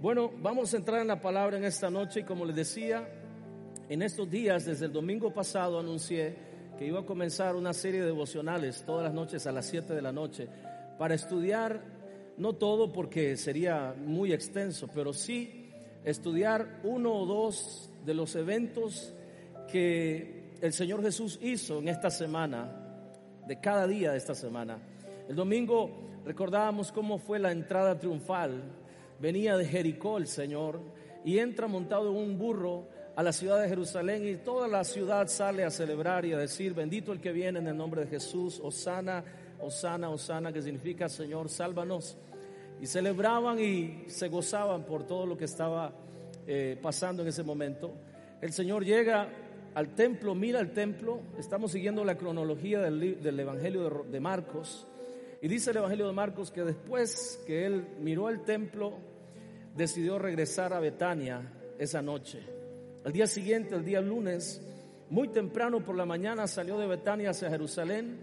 Bueno, vamos a entrar en la palabra en esta noche y como les decía, en estos días, desde el domingo pasado anuncié que iba a comenzar una serie de devocionales todas las noches a las 7 de la noche para estudiar, no todo porque sería muy extenso, pero sí estudiar uno o dos de los eventos que el Señor Jesús hizo en esta semana, de cada día de esta semana. El domingo recordábamos cómo fue la entrada triunfal venía de Jericó el Señor y entra montado en un burro a la ciudad de Jerusalén y toda la ciudad sale a celebrar y a decir, bendito el que viene en el nombre de Jesús, Osana, Osana, Osana, que significa Señor, sálvanos. Y celebraban y se gozaban por todo lo que estaba eh, pasando en ese momento. El Señor llega al templo, mira el templo, estamos siguiendo la cronología del, Evangelio de, de Marcos. Y dice el Evangelio de Marcos que después que él miró el templo, decidió regresar a Betania esa noche. Al día siguiente, el día lunes, muy temprano por la mañana salió de Betania hacia Jerusalén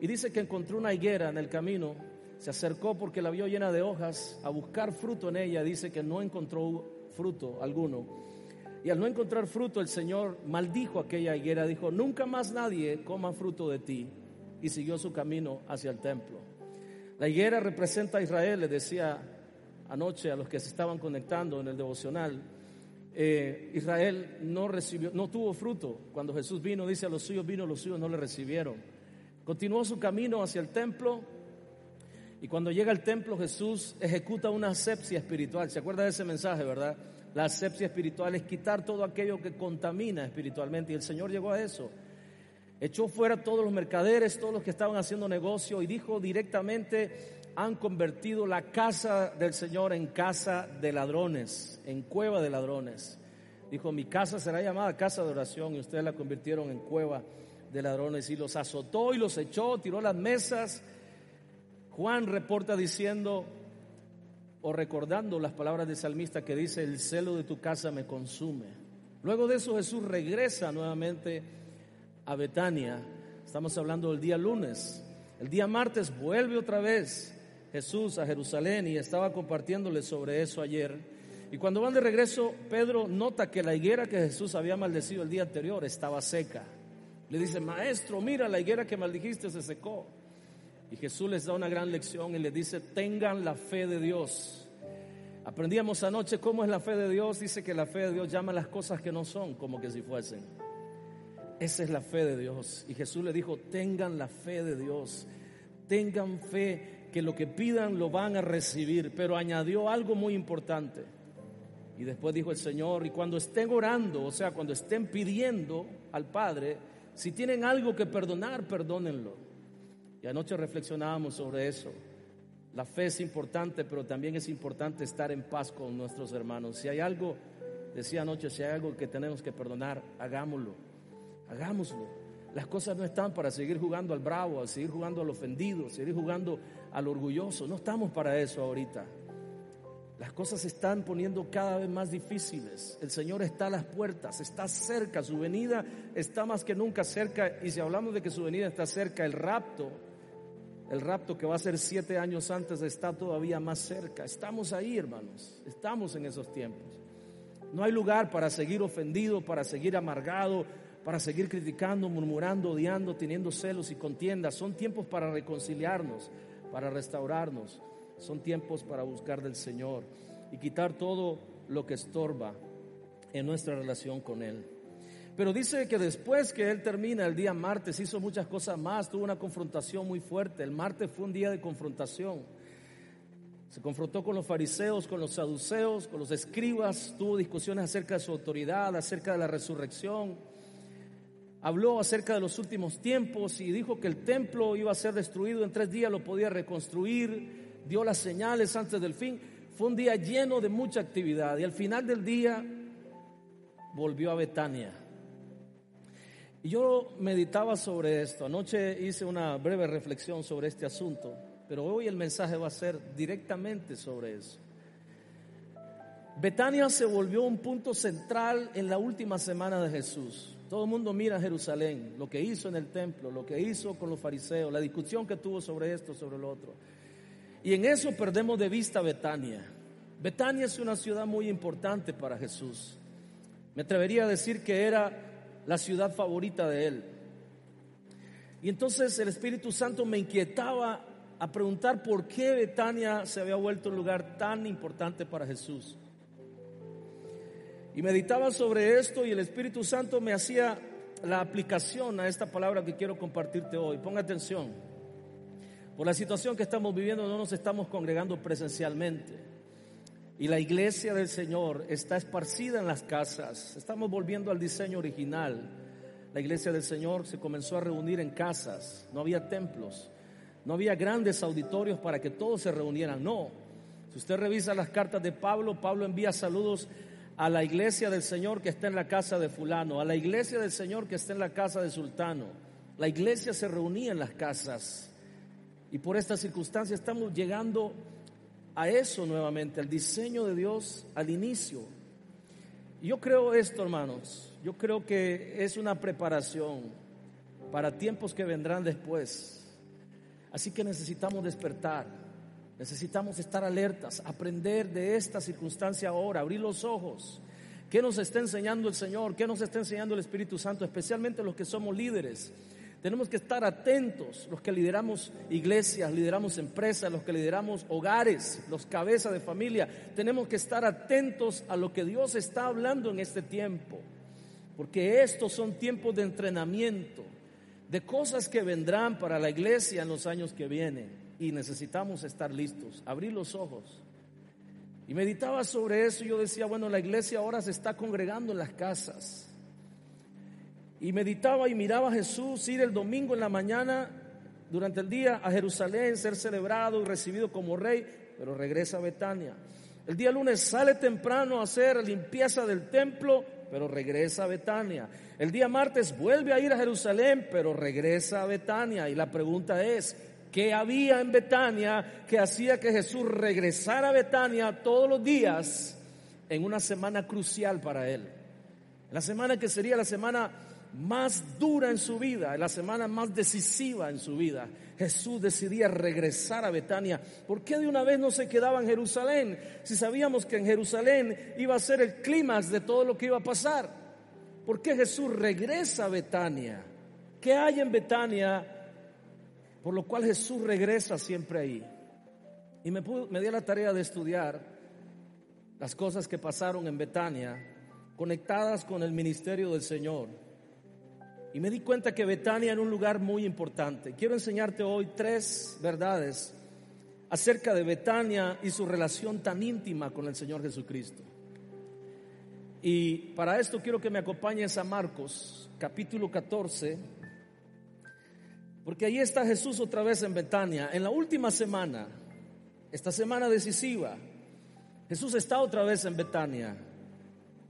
y dice que encontró una higuera en el camino. Se acercó porque la vio llena de hojas a buscar fruto en ella. Dice que no encontró fruto alguno. Y al no encontrar fruto, el Señor maldijo aquella higuera. Dijo, nunca más nadie coma fruto de ti. Y siguió su camino hacia el templo. La higuera representa a Israel, le decía anoche a los que se estaban conectando en el devocional, eh, Israel no recibió, no tuvo fruto. Cuando Jesús vino, dice a los suyos vino, los suyos no le recibieron. Continuó su camino hacia el templo y cuando llega al templo Jesús ejecuta una asepsia espiritual. ¿Se acuerda de ese mensaje, verdad? La asepsia espiritual es quitar todo aquello que contamina espiritualmente y el Señor llegó a eso. Echó fuera todos los mercaderes, todos los que estaban haciendo negocio y dijo directamente han convertido la casa del Señor en casa de ladrones, en cueva de ladrones. Dijo, mi casa será llamada casa de oración y ustedes la convirtieron en cueva de ladrones y los azotó y los echó, tiró las mesas. Juan reporta diciendo o recordando las palabras del salmista que dice, el celo de tu casa me consume. Luego de eso Jesús regresa nuevamente a Betania. Estamos hablando del día lunes. El día martes vuelve otra vez Jesús a Jerusalén y estaba compartiéndole sobre eso ayer. Y cuando van de regreso, Pedro nota que la higuera que Jesús había maldecido el día anterior estaba seca. Le dice, maestro, mira, la higuera que maldijiste se secó. Y Jesús les da una gran lección y les dice, tengan la fe de Dios. Aprendíamos anoche cómo es la fe de Dios. Dice que la fe de Dios llama las cosas que no son como que si fuesen. Esa es la fe de Dios. Y Jesús le dijo, tengan la fe de Dios. Tengan fe que lo que pidan lo van a recibir, pero añadió algo muy importante. Y después dijo el Señor, y cuando estén orando, o sea, cuando estén pidiendo al Padre, si tienen algo que perdonar, perdónenlo. Y anoche reflexionábamos sobre eso. La fe es importante, pero también es importante estar en paz con nuestros hermanos. Si hay algo, decía anoche, si hay algo que tenemos que perdonar, hagámoslo. Hagámoslo. Las cosas no están para seguir jugando al bravo, a seguir jugando al ofendido, seguir jugando al orgulloso. No estamos para eso ahorita. Las cosas se están poniendo cada vez más difíciles. El Señor está a las puertas, está cerca, su venida está más que nunca cerca. Y si hablamos de que su venida está cerca, el rapto, el rapto que va a ser siete años antes, está todavía más cerca. Estamos ahí, hermanos, estamos en esos tiempos. No hay lugar para seguir ofendido, para seguir amargado, para seguir criticando, murmurando, odiando, teniendo celos y contiendas. Son tiempos para reconciliarnos para restaurarnos. Son tiempos para buscar del Señor y quitar todo lo que estorba en nuestra relación con Él. Pero dice que después que Él termina el día martes, hizo muchas cosas más, tuvo una confrontación muy fuerte. El martes fue un día de confrontación. Se confrontó con los fariseos, con los saduceos, con los escribas, tuvo discusiones acerca de su autoridad, acerca de la resurrección habló acerca de los últimos tiempos y dijo que el templo iba a ser destruido en tres días, lo podía reconstruir, dio las señales antes del fin. Fue un día lleno de mucha actividad y al final del día volvió a Betania. Y yo meditaba sobre esto. Anoche hice una breve reflexión sobre este asunto, pero hoy el mensaje va a ser directamente sobre eso. Betania se volvió un punto central en la última semana de Jesús. Todo el mundo mira a Jerusalén, lo que hizo en el templo, lo que hizo con los fariseos, la discusión que tuvo sobre esto, sobre lo otro. Y en eso perdemos de vista Betania. Betania es una ciudad muy importante para Jesús. Me atrevería a decir que era la ciudad favorita de él. Y entonces el Espíritu Santo me inquietaba a preguntar por qué Betania se había vuelto un lugar tan importante para Jesús. Y meditaba sobre esto y el Espíritu Santo me hacía la aplicación a esta palabra que quiero compartirte hoy. Ponga atención. Por la situación que estamos viviendo no nos estamos congregando presencialmente. Y la iglesia del Señor está esparcida en las casas. Estamos volviendo al diseño original. La iglesia del Señor se comenzó a reunir en casas. No había templos. No había grandes auditorios para que todos se reunieran. No. Si usted revisa las cartas de Pablo, Pablo envía saludos a la iglesia del Señor que está en la casa de fulano, a la iglesia del Señor que está en la casa de sultano. La iglesia se reunía en las casas y por esta circunstancia estamos llegando a eso nuevamente, al diseño de Dios al inicio. Yo creo esto, hermanos, yo creo que es una preparación para tiempos que vendrán después. Así que necesitamos despertar. Necesitamos estar alertas, aprender de esta circunstancia ahora, abrir los ojos. ¿Qué nos está enseñando el Señor? ¿Qué nos está enseñando el Espíritu Santo? Especialmente los que somos líderes. Tenemos que estar atentos, los que lideramos iglesias, lideramos empresas, los que lideramos hogares, los cabezas de familia. Tenemos que estar atentos a lo que Dios está hablando en este tiempo. Porque estos son tiempos de entrenamiento, de cosas que vendrán para la iglesia en los años que vienen y necesitamos estar listos, abrir los ojos. Y meditaba sobre eso y yo decía, bueno, la iglesia ahora se está congregando en las casas. Y meditaba y miraba a Jesús ir el domingo en la mañana, durante el día, a Jerusalén, ser celebrado y recibido como rey, pero regresa a Betania. El día lunes sale temprano a hacer limpieza del templo, pero regresa a Betania. El día martes vuelve a ir a Jerusalén, pero regresa a Betania. Y la pregunta es, que había en Betania que hacía que Jesús regresara a Betania todos los días en una semana crucial para él. La semana que sería la semana más dura en su vida, la semana más decisiva en su vida. Jesús decidía regresar a Betania. ¿Por qué de una vez no se quedaba en Jerusalén? Si sabíamos que en Jerusalén iba a ser el clímax de todo lo que iba a pasar. ¿Por qué Jesús regresa a Betania? ¿Qué hay en Betania por lo cual Jesús regresa siempre ahí. Y me, me di la tarea de estudiar las cosas que pasaron en Betania, conectadas con el ministerio del Señor. Y me di cuenta que Betania era un lugar muy importante. Quiero enseñarte hoy tres verdades acerca de Betania y su relación tan íntima con el Señor Jesucristo. Y para esto quiero que me acompañes a Marcos, capítulo 14, porque ahí está Jesús otra vez en Betania. En la última semana, esta semana decisiva, Jesús está otra vez en Betania.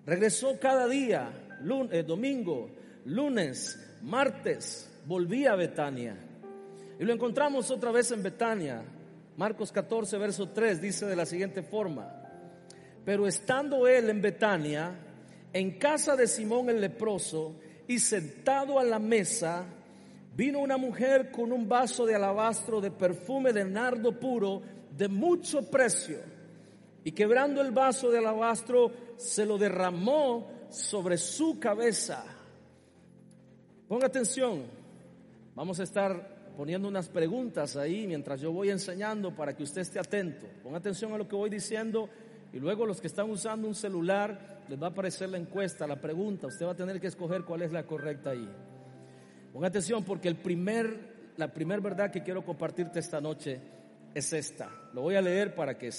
Regresó cada día, lunes, eh, domingo, lunes, martes, volvía a Betania. Y lo encontramos otra vez en Betania. Marcos 14, verso 3 dice de la siguiente forma. Pero estando él en Betania, en casa de Simón el leproso, y sentado a la mesa, vino una mujer con un vaso de alabastro de perfume de nardo puro de mucho precio y quebrando el vaso de alabastro se lo derramó sobre su cabeza. Ponga atención, vamos a estar poniendo unas preguntas ahí mientras yo voy enseñando para que usted esté atento. Ponga atención a lo que voy diciendo y luego los que están usando un celular les va a aparecer la encuesta, la pregunta, usted va a tener que escoger cuál es la correcta ahí. Ponga atención porque el primer, la primera verdad que quiero compartirte esta noche es esta. Lo voy a leer para que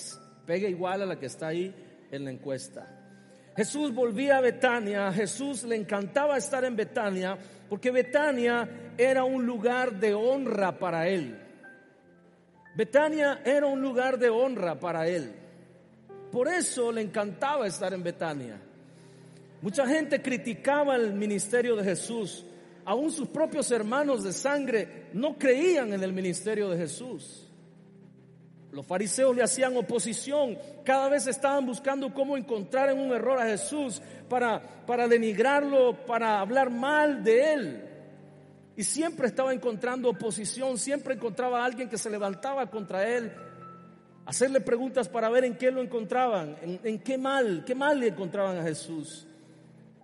pegue igual a la que está ahí en la encuesta. Jesús volvía a Betania, a Jesús le encantaba estar en Betania porque Betania era un lugar de honra para él. Betania era un lugar de honra para él. Por eso le encantaba estar en Betania. Mucha gente criticaba el ministerio de Jesús. Aún sus propios hermanos de sangre no creían en el ministerio de Jesús. Los fariseos le hacían oposición, cada vez estaban buscando cómo encontrar en un error a Jesús para, para denigrarlo, para hablar mal de él. Y siempre estaba encontrando oposición, siempre encontraba a alguien que se levantaba contra él, hacerle preguntas para ver en qué lo encontraban, en, qué mal, qué mal le encontraban a Jesús.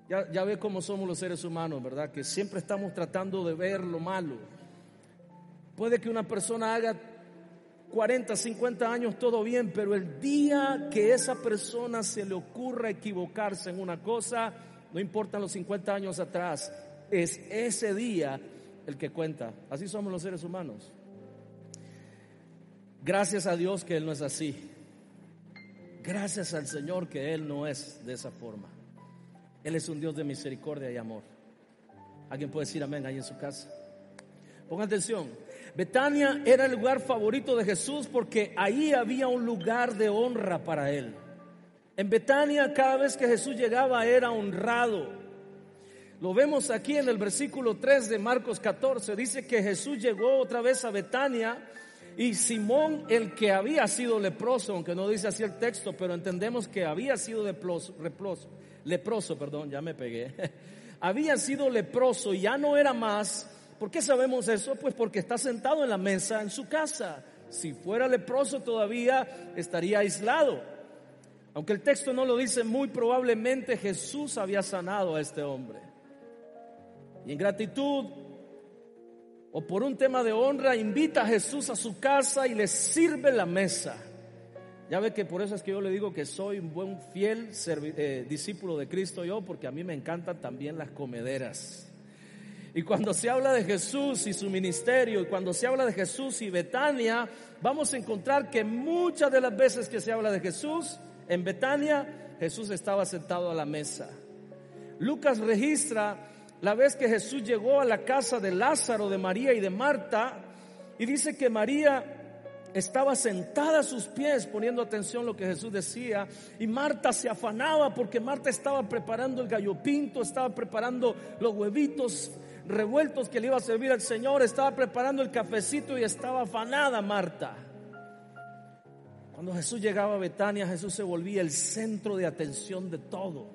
Ya, ve cómo somos los seres humanos, ¿verdad? Que siempre estamos tratando de ver lo malo. Puede que una persona haga 40, 50 años todo bien, pero el día que esa persona se le ocurra equivocarse en una cosa, no importan los 50 años atrás, es ese día el que cuenta. Así somos los seres humanos. Gracias a Dios que Él no es así. Gracias al Señor que Él no es de esa forma. Él es un Dios de misericordia y amor. ¿Alguien puede decir amén ahí en su casa? Ponga atención. Betania era el lugar favorito de Jesús porque ahí había un lugar de honra para él. En Betania cada vez que Jesús llegaba era honrado. Lo vemos aquí en el versículo 3 de Marcos 14. Dice que Jesús llegó otra vez a Betania y Simón, el que había sido leproso, aunque no dice así el texto, pero entendemos que había sido leproso, leproso perdón, ya me pegué, había sido leproso y ya no era más, ¿Por qué sabemos eso? Pues porque está sentado en la mesa en su casa. Si fuera leproso todavía estaría aislado. Aunque el texto no lo dice, muy probablemente Jesús había sanado a este hombre. Y en gratitud o por un tema de honra invita a Jesús a su casa y le sirve la mesa. Ya ve que por eso es que yo le digo que soy un buen fiel eh, discípulo de Cristo yo, porque a mí me encantan también las comederas. Y cuando se habla de Jesús y su ministerio, y cuando se habla de Jesús y Betania, vamos a encontrar que muchas de las veces que se habla de Jesús, en Betania, Jesús estaba sentado a la mesa. Lucas registra la vez que Jesús llegó a la casa de Lázaro, de María y de Marta, y dice que María estaba sentada a sus pies poniendo atención a lo que Jesús decía y Marta se afanaba porque Marta estaba preparando el gallo pinto, estaba preparando los huevitos revueltos que le iba a servir al Señor, estaba preparando el cafecito y estaba afanada Marta. Cuando Jesús llegaba a Betania, Jesús se volvía el centro de atención de todo.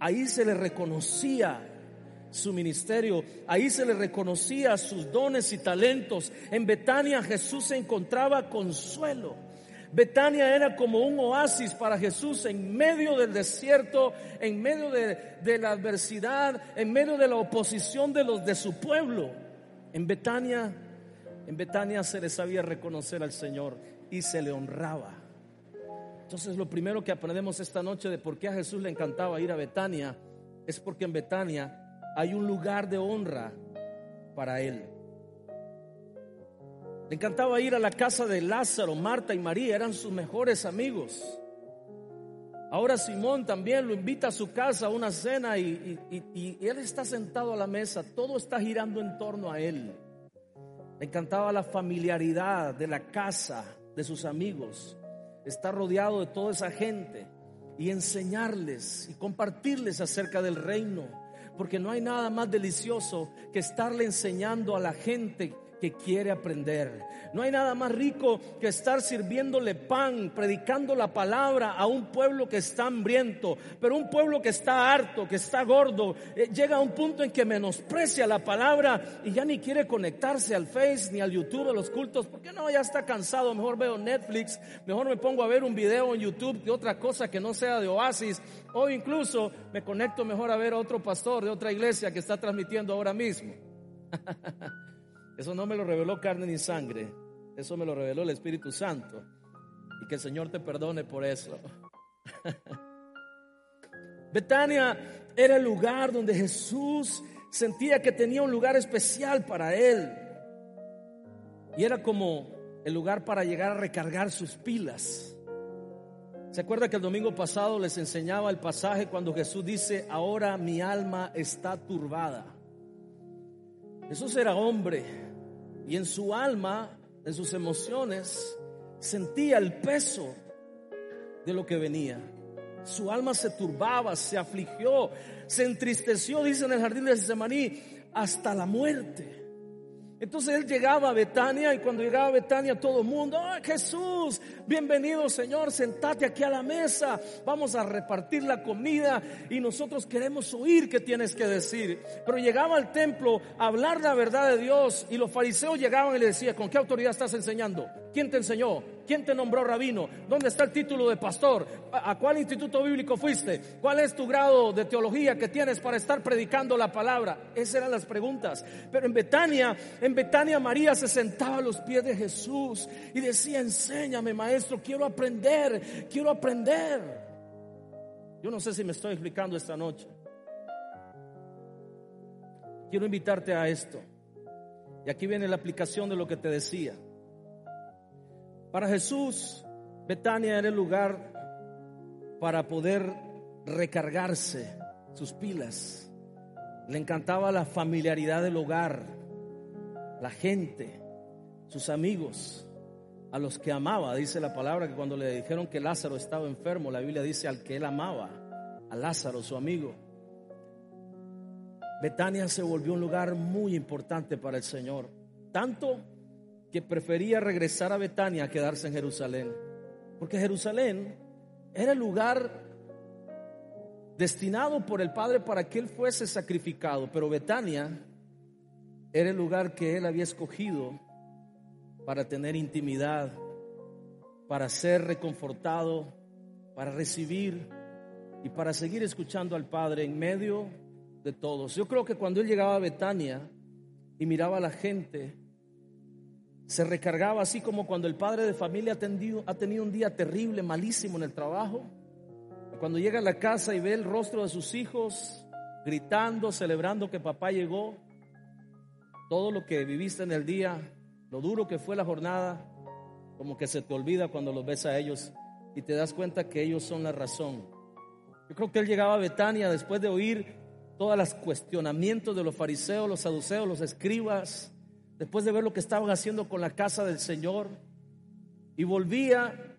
Ahí se le reconocía su ministerio, ahí se le reconocía sus dones y talentos. En Betania Jesús se encontraba consuelo. Betania era como un oasis para Jesús en medio del desierto, en medio de, la adversidad, en medio de la oposición de los de su pueblo. En Betania, en Betania se le sabía reconocer al Señor y se le honraba. Entonces lo primero que aprendemos esta noche de por qué a Jesús le encantaba ir a Betania es porque en Betania hay un lugar de honra para él. Le encantaba ir a la casa de Lázaro, Marta y María, eran sus mejores amigos. Ahora Simón también lo invita a su casa a una cena y, él está sentado a la mesa, todo está girando en torno a él. Le encantaba la familiaridad de la casa, de sus amigos, estar rodeado de toda esa gente y enseñarles y compartirles acerca del reino, porque no hay nada más delicioso que estarle enseñando a la gente que quiere aprender. No hay nada más rico que estar sirviéndole pan, predicando la palabra a un pueblo que está hambriento, pero un pueblo que está harto, que está gordo, eh, llega a un punto en que menosprecia la palabra y ya ni quiere conectarse al Face ni al YouTube, a los cultos, porque no, ya está cansado, mejor veo Netflix, mejor me pongo a ver un video en YouTube de otra cosa que no sea de Oasis, o incluso me conecto mejor a ver a otro pastor de otra iglesia que está transmitiendo ahora mismo. Eso no me lo reveló carne ni sangre, eso me lo reveló el Espíritu Santo. Y que el Señor te perdone por eso. Betania era el lugar donde Jesús sentía que tenía un lugar especial para él. Y era como el lugar para llegar a recargar sus pilas. ¿Se acuerda que el domingo pasado les enseñaba el pasaje cuando Jesús dice, ahora mi alma está turbada? Jesús era hombre y en su alma, en sus emociones, sentía el peso de lo que venía. Su alma se turbaba, se afligió, se entristeció, dice en el jardín de Semaní, hasta la muerte. Entonces él llegaba a Betania y cuando llegaba a Betania todo el mundo, ¡Oh, Jesús! Bienvenido Señor, sentate aquí a la mesa, vamos a repartir la comida y nosotros queremos oír qué tienes que decir. Pero llegaba al templo a hablar la verdad de Dios y los fariseos llegaban y le decían, ¿con qué autoridad estás enseñando? ¿Quién te enseñó? ¿Quién te nombró rabino? ¿Dónde está el título de pastor? ¿A cuál instituto bíblico fuiste? ¿Cuál es tu grado de teología que tienes para estar predicando la palabra? Esas eran las preguntas. Pero en Betania, en Betania María se sentaba a los pies de Jesús y decía, enséñame maestro, quiero aprender, quiero aprender. Yo no sé si me estoy explicando esta noche. Quiero invitarte a esto. Y aquí viene la aplicación de lo que te decía. Para Jesús, Betania era el lugar para poder recargarse sus pilas. Le encantaba la familiaridad del hogar, la gente, sus amigos, a los que amaba. Dice la palabra que cuando le dijeron que Lázaro estaba enfermo, la Biblia dice al que él amaba, a Lázaro, su amigo. Betania se volvió un lugar muy importante para el Señor. Tanto que prefería regresar a Betania a quedarse en Jerusalén. Porque Jerusalén era el lugar destinado por el Padre para que Él fuese sacrificado. Pero Betania era el lugar que Él había escogido para tener intimidad, para ser reconfortado, para recibir y para seguir escuchando al Padre en medio de todos. Yo creo que cuando Él llegaba a Betania y miraba a la gente, se recargaba así como cuando el padre de familia ha tenido, ha tenido un día terrible, malísimo en el trabajo. Cuando llega a la casa y ve el rostro de sus hijos gritando, celebrando que papá llegó, todo lo que viviste en el día, lo duro que fue la jornada, como que se te olvida cuando los ves a ellos y te das cuenta que ellos son la razón. Yo creo que él llegaba a Betania después de oír todos los cuestionamientos de los fariseos, los saduceos, los escribas, después de ver lo que estaban haciendo con la casa del Señor, y volvía,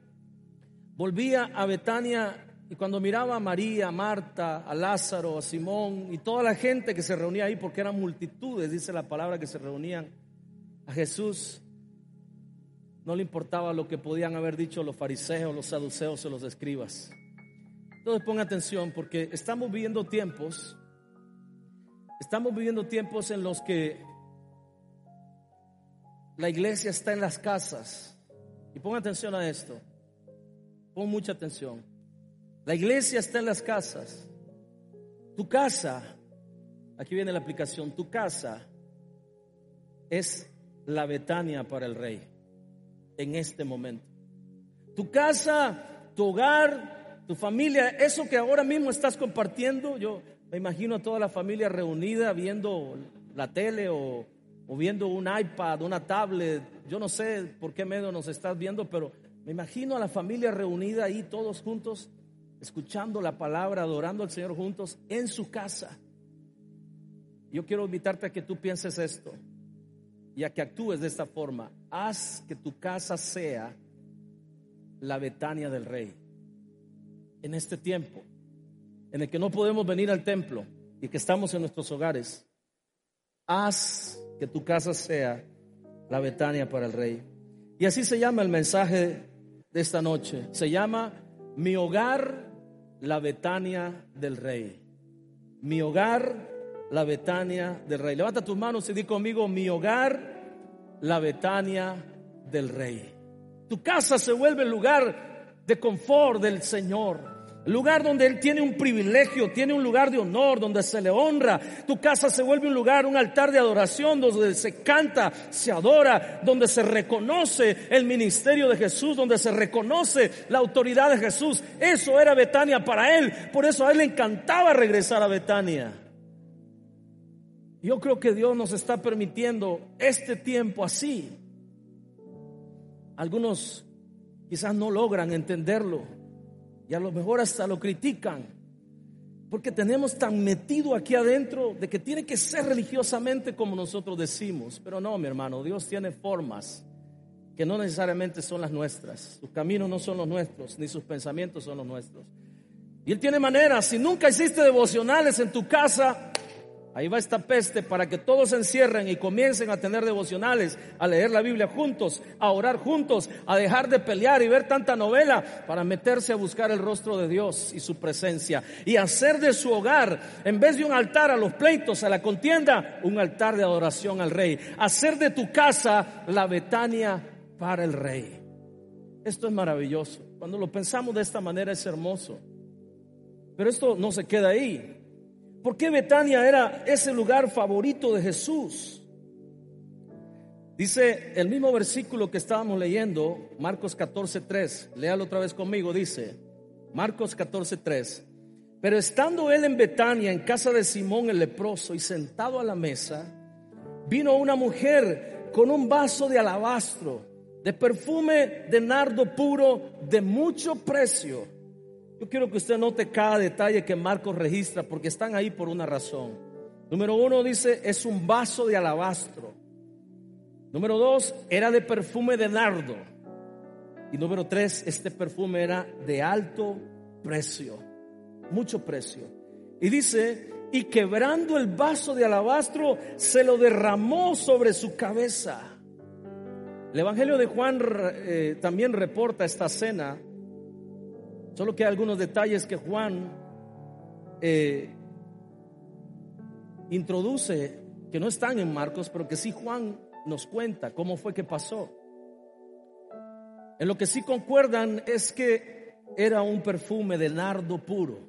volvía a Betania y cuando miraba a María, a Marta, a Lázaro, a Simón y toda la gente que se reunía ahí, porque eran multitudes, dice la palabra, que se reunían a Jesús, no le importaba lo que podían haber dicho los fariseos, los saduceos o los escribas. Entonces ponga atención porque estamos viviendo tiempos, estamos viviendo tiempos en los que la iglesia está en las casas. Y ponga atención a esto. Pon mucha atención. La iglesia está en las casas. Tu casa, aquí viene la aplicación, tu casa es la Betania para el rey en este momento. Tu casa, tu hogar, tu familia, eso que ahora mismo estás compartiendo, yo me imagino a toda la familia reunida viendo la tele o o viendo un iPad, una tablet, yo no sé por qué medio nos estás viendo, pero me imagino a la familia reunida ahí todos juntos, escuchando la palabra, adorando al Señor juntos en su casa. Yo quiero invitarte a que tú pienses esto y a que actúes de esta forma. Haz que tu casa sea la Betania del Rey. En este tiempo, en el que no podemos venir al templo y que estamos en nuestros hogares, haz que tu casa sea la Betania para el Rey. Y así se llama el mensaje de esta noche. Se llama Mi hogar, la Betania del Rey. Mi hogar, la Betania del Rey. Levanta tus manos y di conmigo, mi hogar, la Betania del Rey. Tu casa se vuelve el lugar de confort del Señor lugar donde Él tiene un privilegio, tiene un lugar de honor, donde se le honra. Tu casa se vuelve un lugar, un altar de adoración, donde se canta, se adora, donde se reconoce el ministerio de Jesús, donde se reconoce la autoridad de Jesús. Eso era Betania para Él. Por eso a Él le encantaba regresar a Betania. Yo creo que Dios nos está permitiendo este tiempo así. Algunos quizás no logran entenderlo y a lo mejor hasta lo critican. Porque tenemos tan metido aquí adentro de que tiene que ser religiosamente como nosotros decimos. Pero no, mi hermano, Dios tiene formas que no necesariamente son las nuestras. Sus caminos no son los nuestros, ni sus pensamientos son los nuestros. Y Él tiene maneras. Si nunca hiciste devocionales en tu casa, ahí va esta peste para que todos se encierren y comiencen a tener devocionales, a leer la Biblia juntos, a orar juntos, a dejar de pelear y ver tanta novela para meterse a buscar el rostro de Dios y su presencia. Y hacer de su hogar, en vez de un altar a los pleitos, a la contienda, un altar de adoración al Rey. Hacer de tu casa la Betania para el Rey. Esto es maravilloso. Cuando lo pensamos de esta manera es hermoso. Pero esto no se queda ahí. ¿Por qué Betania era ese lugar favorito de Jesús? Dice el mismo versículo que estábamos leyendo, Marcos 14:3. Léalo otra vez conmigo, dice Marcos 14:3. Pero estando él en Betania, en casa de Simón el leproso, y sentado a la mesa, vino una mujer con un vaso de alabastro, de perfume de nardo puro, de mucho precio yo quiero que usted note cada detalle que Marcos registra porque están ahí por una razón. Número uno dice, es un vaso de alabastro. Número dos, era de perfume de nardo. Y número tres, este perfume era de alto precio, mucho precio. Y dice, y quebrando el vaso de alabastro, se lo derramó sobre su cabeza. El Evangelio de Juan eh, también reporta esta cena Solo que hay algunos detalles que Juan eh, introduce que no están en Marcos, pero que sí Juan nos cuenta cómo fue que pasó. En lo que sí concuerdan es que era un perfume de nardo puro.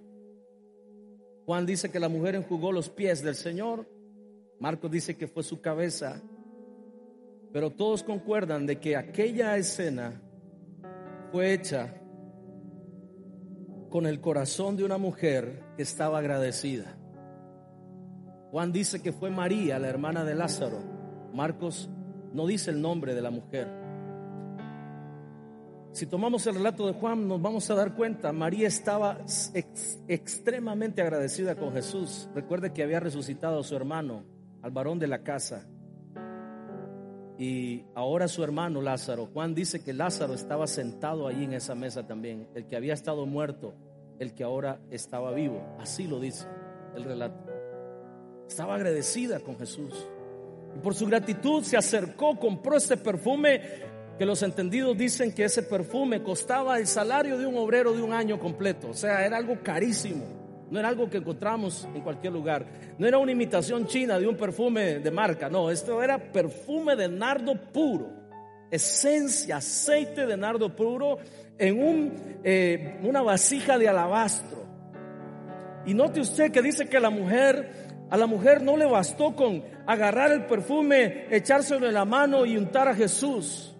Juan dice que la mujer enjugó los pies del Señor. Marcos dice que fue su cabeza. Pero todos concuerdan de que aquella escena fue hecha con el corazón de una mujer que estaba agradecida. Juan dice que fue María, la hermana de Lázaro. Marcos no dice el nombre de la mujer. Si tomamos el relato de Juan, nos vamos a dar cuenta, María estaba extremadamente agradecida con Jesús. Recuerde que había resucitado a su hermano, al varón de la casa. Y ahora su hermano Lázaro, Juan dice que Lázaro estaba sentado allí en esa mesa también, el que había estado muerto, el que ahora estaba vivo. Así lo dice el relato. Estaba agradecida con Jesús. Y por su gratitud se acercó, compró este perfume, que los entendidos dicen que ese perfume costaba el salario de un obrero de un año completo. O sea, era algo carísimo. No era algo que encontramos en cualquier lugar. No era una imitación china de un perfume de marca. No, esto era perfume de nardo puro. Esencia, aceite de nardo puro en un, eh, una vasija de alabastro. Y note usted que dice que la mujer, a la mujer no le bastó con agarrar el perfume, echárselo en la mano y untar a Jesús.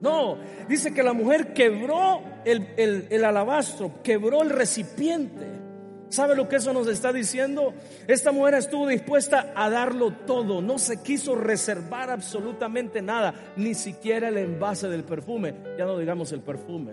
No, dice que la mujer quebró el, el alabastro, quebró el recipiente. ¿Sabe lo que eso nos está diciendo? Esta mujer estuvo dispuesta a darlo todo, no se quiso reservar absolutamente nada, ni siquiera el envase del perfume, ya no digamos el perfume.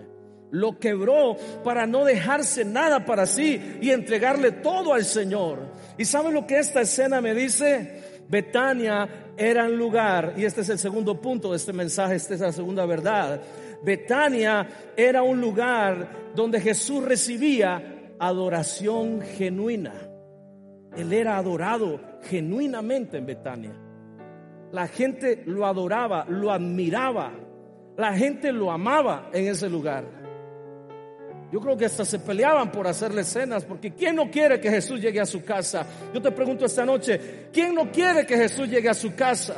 Lo quebró para no dejarse nada para sí y entregarle todo al Señor. ¿Y sabe lo que esta escena me dice? Betania era un lugar, y este es el segundo punto de este mensaje, esta es la segunda verdad. Betania era un lugar donde Jesús recibía adoración genuina. Él era adorado genuinamente en Betania. La gente lo adoraba, lo admiraba. La gente lo amaba en ese lugar. Yo creo que hasta se peleaban por hacerle cenas, porque ¿quién no quiere que Jesús llegue a su casa? Yo te pregunto esta noche, ¿quién no quiere que Jesús llegue a su casa?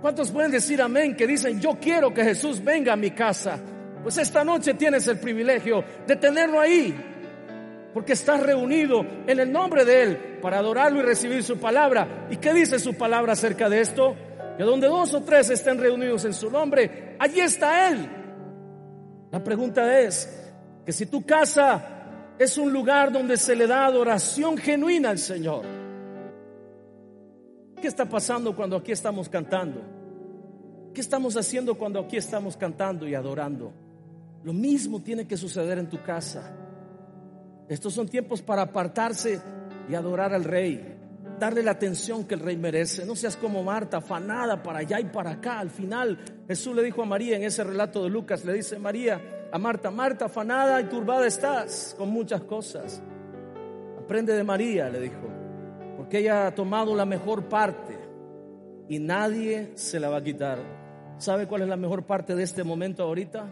¿Cuántos pueden decir amén que dicen, yo quiero que Jesús venga a mi casa? Pues esta noche tienes el privilegio de tenerlo ahí, porque estás reunido en el nombre de Él para adorarlo y recibir su palabra. ¿Y qué dice su palabra acerca de esto? Que donde dos o tres estén reunidos en su nombre, allí está Él. La pregunta es que si tu casa es un lugar donde se le da adoración genuina al Señor, ¿qué está pasando cuando aquí estamos cantando? ¿Qué estamos haciendo cuando aquí estamos cantando y adorando? Lo mismo tiene que suceder en tu casa. Estos son tiempos para apartarse y adorar al Rey. darle la atención que el rey merece. No seas como Marta, afanada para allá y para acá. Al final Jesús le dijo a María en ese relato de Lucas, le dice María a Marta, Marta, afanada y turbada estás con muchas cosas. Aprende de María, le dijo, porque ella ha tomado la mejor parte y nadie se la va a quitar. ¿Sabe cuál es la mejor parte de este momento ahorita?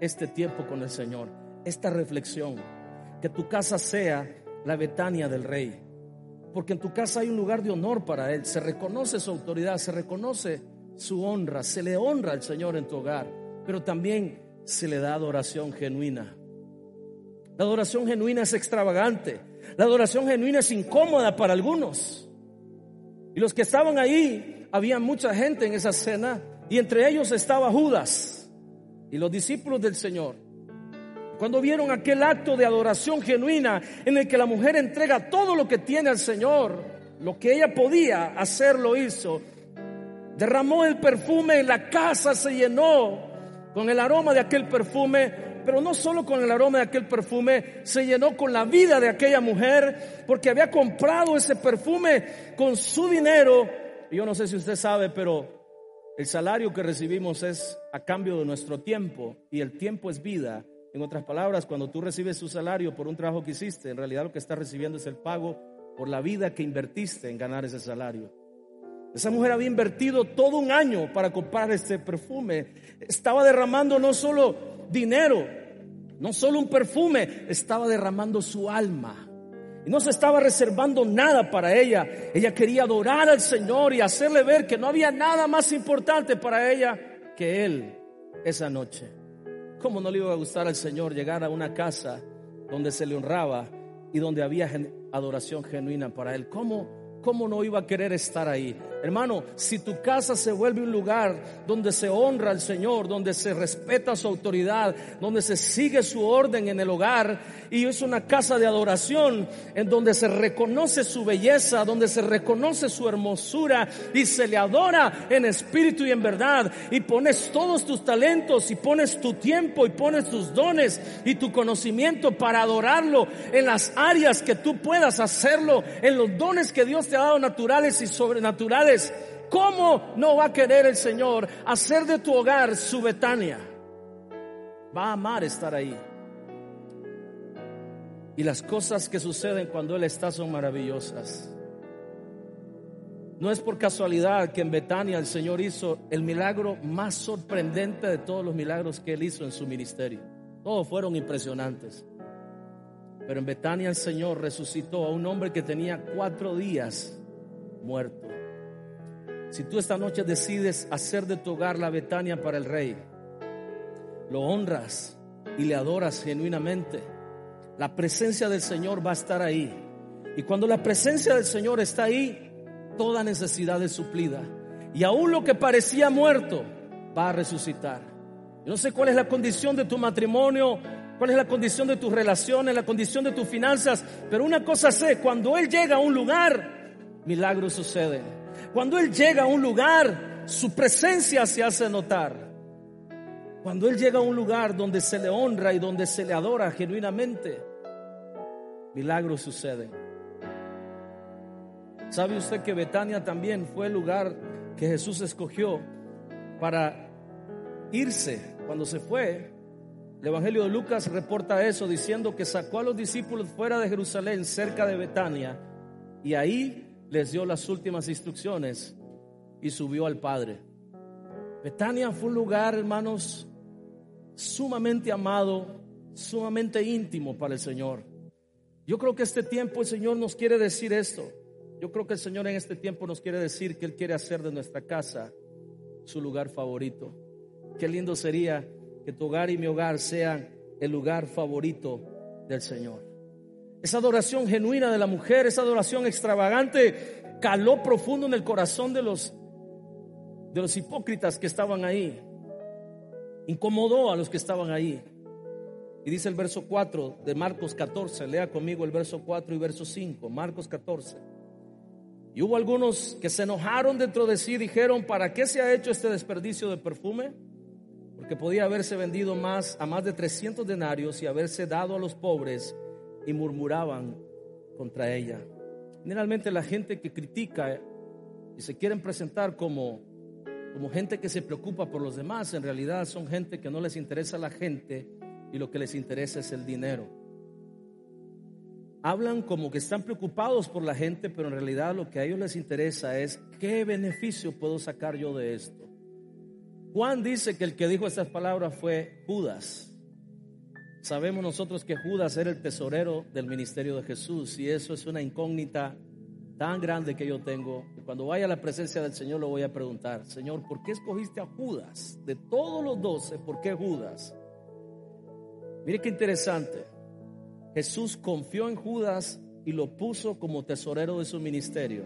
Este tiempo con el Señor, esta reflexión, que tu casa sea la Betania del Rey porque en tu casa hay un lugar de honor para Él. Se reconoce su autoridad, se reconoce su honra, se le honra al Señor en tu hogar, pero también se le da adoración genuina. La adoración genuina es extravagante, la adoración genuina es incómoda para algunos. Y los que estaban ahí, había mucha gente en esa cena, y entre ellos estaba Judas y los discípulos del Señor. Cuando vieron aquel acto de adoración genuina en el que la mujer entrega todo lo que tiene al Señor, lo que ella podía hacer lo hizo. Derramó el perfume, la casa se llenó con el aroma de aquel perfume, pero no solo con el aroma de aquel perfume, se llenó con la vida de aquella mujer, porque había comprado ese perfume con su dinero. Yo no sé si usted sabe, pero el salario que recibimos es a cambio de nuestro tiempo, y el tiempo es vida. En otras palabras, cuando tú recibes su salario por un trabajo que hiciste, en realidad lo que estás recibiendo es el pago por la vida que invertiste en ganar ese salario. Esa mujer había invertido todo un año para comprar este perfume. Estaba derramando no solo dinero, no solo un perfume, estaba derramando su alma. Y no se estaba reservando nada para ella. Ella quería adorar al Señor y hacerle ver que no había nada más importante para ella que Él esa noche. ¿Cómo no le iba a gustar al Señor llegar a una casa donde se le honraba y donde había adoración genuina para Él? ¿Cómo ¿Cómo no iba a querer estar ahí? Hermano, si tu casa se vuelve un lugar donde se honra al Señor, donde se respeta su autoridad, donde se sigue su orden en el hogar y es una casa de adoración en donde se reconoce su belleza, donde se reconoce su hermosura y se le adora en espíritu y en verdad y pones todos tus talentos y pones tu tiempo y pones tus dones y tu conocimiento para adorarlo en las áreas que tú puedas hacerlo, en los dones que Dios te ha dado naturales y sobrenaturales, ¿cómo no va a querer el Señor hacer de tu hogar su Betania? Va a amar estar ahí. Y las cosas que suceden cuando Él está son maravillosas. No es por casualidad que en Betania el Señor hizo el milagro más sorprendente de todos los milagros que Él hizo en su ministerio. Todos fueron impresionantes. Pero en Betania el Señor resucitó a un hombre que tenía cuatro días muerto. Si tú esta noche decides hacer de tu hogar la Betania para el Rey, lo honras y le adoras genuinamente, la presencia del Señor va a estar ahí. Y cuando la presencia del Señor está ahí, toda necesidad es suplida. Y aún lo que parecía muerto va a resucitar. Yo no sé cuál es la condición de tu matrimonio, cuál es la condición de tus relaciones, la condición de tus finanzas. Pero una cosa sé, cuando Él llega a un lugar, milagros suceden. Cuando Él llega a un lugar, su presencia se hace notar. Cuando Él llega a un lugar donde se le honra y donde se le adora genuinamente, milagros suceden. ¿Sabe usted que Betania también fue el lugar que Jesús escogió para irse cuando se fue? El Evangelio de Lucas reporta eso diciendo que sacó a los discípulos fuera de Jerusalén, cerca de Betania, y ahí les dio las últimas instrucciones y subió al Padre. Betania fue un lugar, hermanos, sumamente amado, sumamente íntimo para el Señor. Yo creo que este tiempo el Señor nos quiere decir esto. Yo creo que el Señor en este tiempo nos quiere decir que Él quiere hacer de nuestra casa su lugar favorito. Qué lindo sería que tu hogar y mi hogar sean el lugar favorito del Señor. Esa adoración genuina de la mujer, esa adoración extravagante, caló profundo en el corazón de los, de los hipócritas que estaban ahí. Incomodó a los que estaban ahí. Y dice el verso 4 de Marcos 14, lea conmigo el verso 4 y verso 5, Marcos 14. Y hubo algunos que se enojaron dentro de sí, dijeron, ¿para qué se ha hecho este desperdicio de perfume? porque podía haberse vendido más a más de 300 denarios y haberse dado a los pobres y murmuraban contra ella. Generalmente la gente que critica y se quieren presentar como, como gente que se preocupa por los demás, en realidad son gente que no les interesa la gente y lo que les interesa es el dinero. Hablan como que están preocupados por la gente, pero en realidad lo que a ellos les interesa es qué beneficio puedo sacar yo de esto. Juan dice que el que dijo estas palabras fue Judas. Sabemos nosotros que Judas era el tesorero del ministerio de Jesús y eso es una incógnita tan grande que yo tengo. cuando vaya a la presencia del Señor lo voy a preguntar, Señor, ¿por qué escogiste a Judas? De todos los doce, ¿por qué Judas? Mire qué interesante. Jesús confió en Judas y lo puso como tesorero de su ministerio.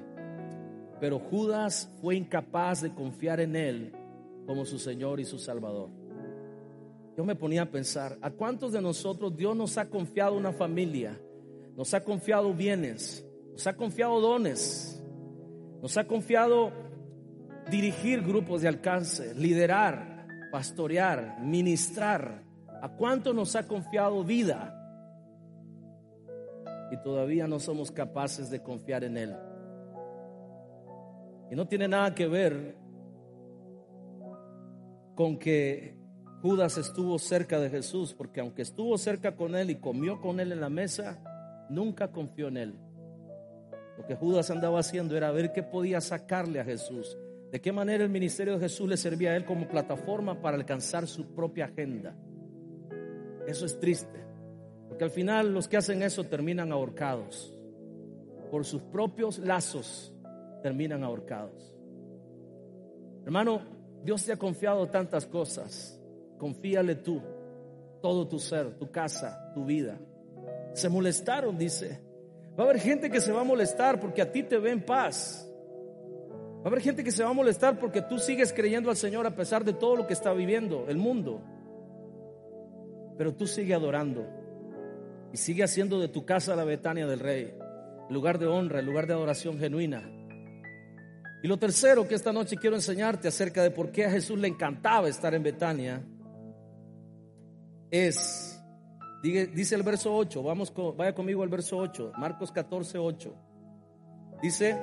Pero Judas fue incapaz de confiar en él como su Señor y su Salvador. Yo me ponía a pensar, ¿a cuántos de nosotros Dios nos ha confiado una familia? Nos ha confiado bienes, nos ha confiado dones, nos ha confiado dirigir grupos de alcance, liderar, pastorear, ministrar. ¿A cuánto nos ha confiado vida? Y todavía no somos capaces de confiar en Él. Y no tiene nada que ver con que Judas estuvo cerca de Jesús, porque aunque estuvo cerca con Él y comió con Él en la mesa, nunca confió en Él. Lo que Judas andaba haciendo era ver qué podía sacarle a Jesús, de qué manera el ministerio de Jesús le servía a él como plataforma para alcanzar su propia agenda. Eso es triste, porque al final los que hacen eso terminan ahorcados. Por sus propios lazos terminan ahorcados. Hermano, Dios te ha confiado tantas cosas. Confíale tú, todo tu ser, tu casa, tu vida. Se molestaron, dice, Va a haber gente que se va a molestar porque a ti te ve en paz. Va a haber gente que se va a molestar porque tú sigues creyendo al Señor a pesar de todo lo que está viviendo el mundo. Pero tú sigue adorando y sigue haciendo de tu casa la Betania del Rey, el lugar de honra, el lugar de adoración genuina. Y lo tercero que esta noche quiero enseñarte acerca de por qué a Jesús le encantaba estar en Betania es Dice el verso 8, vamos vaya conmigo al verso 8, Marcos 14, 8. Dice,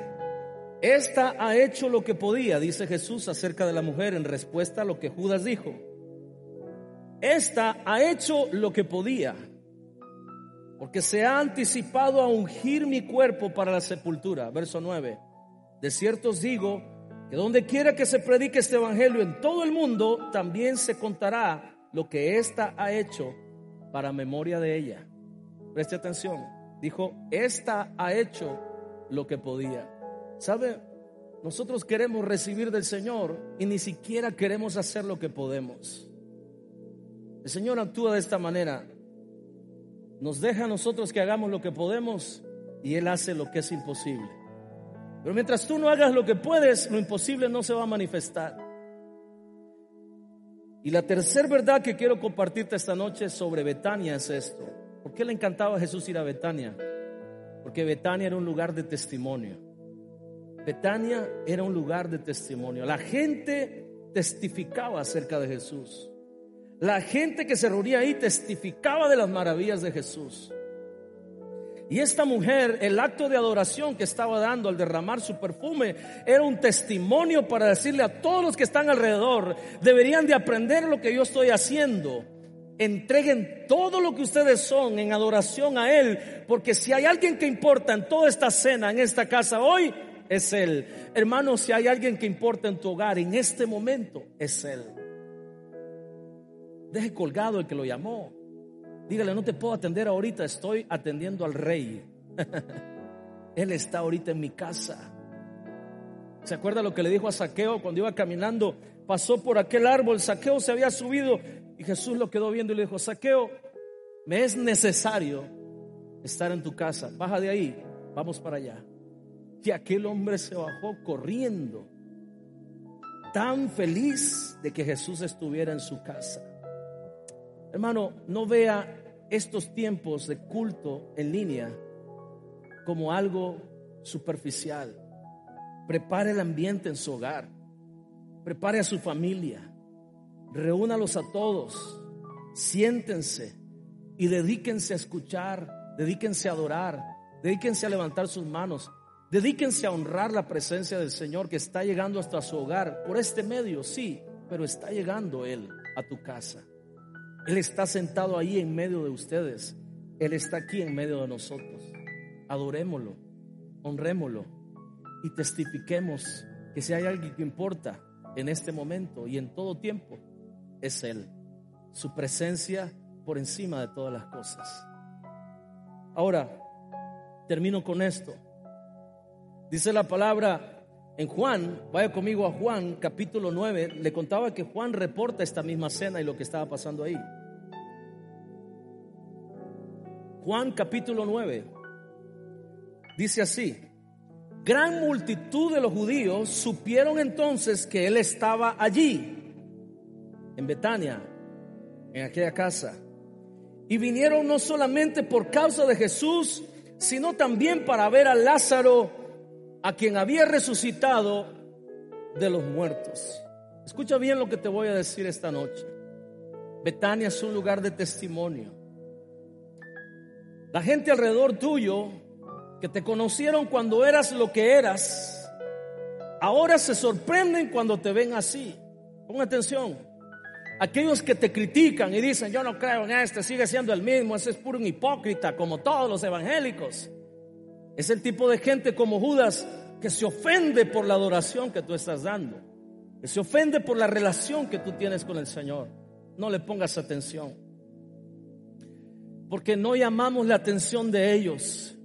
esta ha hecho lo que podía, dice Jesús acerca de la mujer en respuesta a lo que Judas dijo. Esta ha hecho lo que podía, porque se ha anticipado a ungir mi cuerpo para la sepultura. Verso 9. De cierto os digo que donde quiera que se predique este evangelio en todo el mundo, también se contará lo que ésta ha hecho para memoria de ella. Preste atención. Dijo, esta ha hecho lo que podía. ¿Sabe? Nosotros queremos recibir del Señor y ni siquiera queremos hacer lo que podemos. El Señor actúa de esta manera. Nos deja a nosotros que hagamos lo que podemos y Él hace lo que es imposible. Pero mientras tú no hagas lo que puedes, lo imposible no se va a manifestar. Y la tercera verdad que quiero compartirte esta noche sobre Betania es esto. ¿Por qué le encantaba a Jesús ir a Betania? Porque Betania era un lugar de testimonio. Betania era un lugar de testimonio. La gente testificaba acerca de Jesús. La gente que se reunía ahí testificaba de las maravillas de Jesús. Y esta mujer, el acto de adoración que estaba dando al derramar su perfume, era un testimonio para decirle a todos los que están alrededor, deberían de aprender lo que yo estoy haciendo. Entreguen todo lo que ustedes son en adoración a Él, porque si hay alguien que importa en toda esta cena, en esta casa hoy, es Él. Hermano, si hay alguien que importa en tu hogar en este momento, es Él. Deje colgado el que lo llamó. Dígale, no te puedo atender ahorita, estoy atendiendo al rey. Él está ahorita en mi casa. ¿Se acuerda lo que le dijo a Saqueo cuando iba caminando? Pasó por aquel árbol, Saqueo se había subido y Jesús lo quedó viendo y le dijo, Saqueo, me es necesario estar en tu casa. Baja de ahí, vamos para allá. Y aquel hombre se bajó corriendo, tan feliz de que Jesús estuviera en su casa. Hermano, no vea estos tiempos de culto en línea como algo superficial. Prepare el ambiente en su hogar. Prepare a su familia. Reúnalos a todos. Siéntense y dedíquense a escuchar, dedíquense a adorar, dedíquense a levantar sus manos. Dedíquense a honrar la presencia del Señor que está llegando hasta su hogar por este medio, sí, pero está llegando Él a tu casa. Él está sentado ahí en medio de ustedes. Él está aquí en medio de nosotros. Adorémoslo, honrémoslo y testifiquemos que si hay alguien que importa en este momento y en todo tiempo, es Él. Su presencia por encima de todas las cosas. Ahora, termino con esto. Dice la palabra en Juan, vaya conmigo a Juan capítulo 9, le contaba que Juan reporta esta misma cena y lo que estaba pasando ahí. Juan capítulo 9 dice así, gran multitud de los judíos supieron entonces que él estaba allí, en Betania, en aquella casa, y vinieron no solamente por causa de Jesús, sino también para ver a Lázaro, a quien había resucitado de los muertos. Escucha bien lo que te voy a decir esta noche. Betania es un lugar de testimonio. La gente alrededor tuyo que te conocieron cuando eras lo que eras, ahora se sorprenden cuando te ven así. Pon atención. Aquellos que te critican y dicen, yo no creo en este, sigue siendo el mismo, ese es puro un hipócrita, como todos los evangélicos. Es el tipo de gente como Judas que se ofende por la adoración que tú estás dando, que se ofende por la relación que tú tienes con el Señor. No le pongas atención, porque no llamamos la atención de ellos,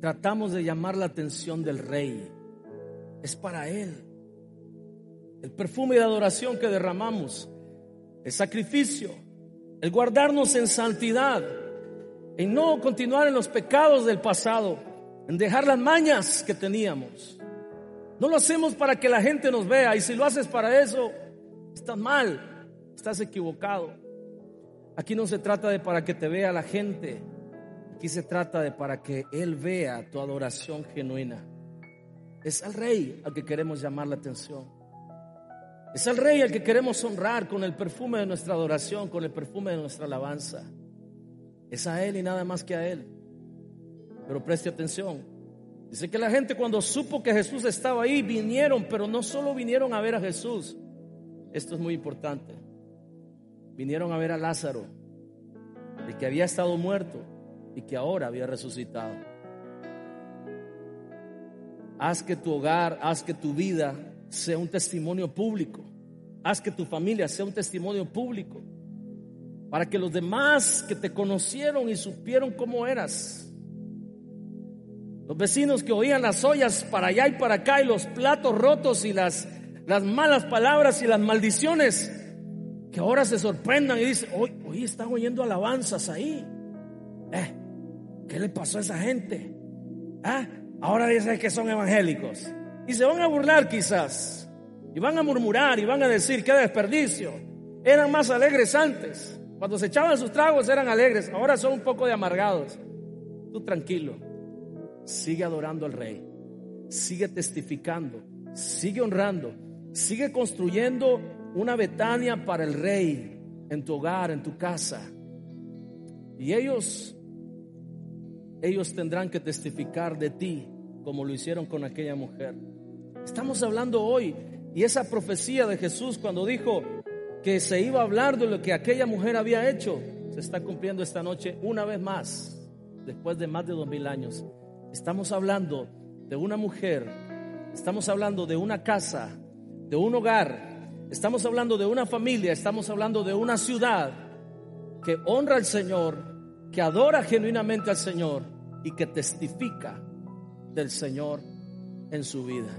tratamos de llamar la atención del Rey. Es para Él. El perfume de adoración que derramamos, el sacrificio, el guardarnos en santidad, en no continuar en los pecados del pasado en dejar las mañas que teníamos. No lo hacemos para que la gente nos vea y si lo haces para eso, estás mal, estás equivocado. Aquí no se trata de para que te vea la gente, aquí se trata de para que Él vea tu adoración genuina. Es al Rey al que queremos llamar la atención. Es al Rey al que queremos honrar con el perfume de nuestra adoración, con el perfume de nuestra alabanza. Es a Él y nada más que a Él. Pero preste atención. Dice que la gente cuando supo que Jesús estaba ahí, vinieron, pero no solo vinieron a ver a Jesús. Esto es muy importante. Vinieron a ver a Lázaro, de que había estado muerto y que ahora había resucitado. Haz que tu hogar, haz que tu vida sea un testimonio público. Haz que tu familia sea un testimonio público. Para que los demás que te conocieron y supieron cómo eras, los vecinos que oían las ollas para allá y para acá y los platos rotos y las, las malas palabras y las maldiciones, que ahora se sorprendan y dicen, hoy, hoy están oyendo alabanzas ahí. Eh, ¿Qué le pasó a esa gente? ¿Ah? Ahora dicen que son evangélicos. Y se van a burlar quizás. Y van a murmurar y van a decir, qué desperdicio. Eran más alegres antes. Cuando se echaban sus tragos eran alegres. Ahora son un poco de amargados. Tú tranquilo sigue adorando al rey, sigue testificando, sigue honrando, sigue construyendo una Betania para el rey en tu hogar, en tu casa. Y ellos, ellos tendrán que testificar de ti como lo hicieron con aquella mujer. Estamos hablando hoy y esa profecía de Jesús cuando dijo que se iba a hablar de lo que aquella mujer había hecho, se está cumpliendo esta noche una vez más, después de más de dos mil años. Estamos hablando de una mujer, estamos hablando de una casa, de un hogar, estamos hablando de una familia, estamos hablando de una ciudad que honra al Señor, que adora genuinamente al Señor y que testifica del Señor en su vida.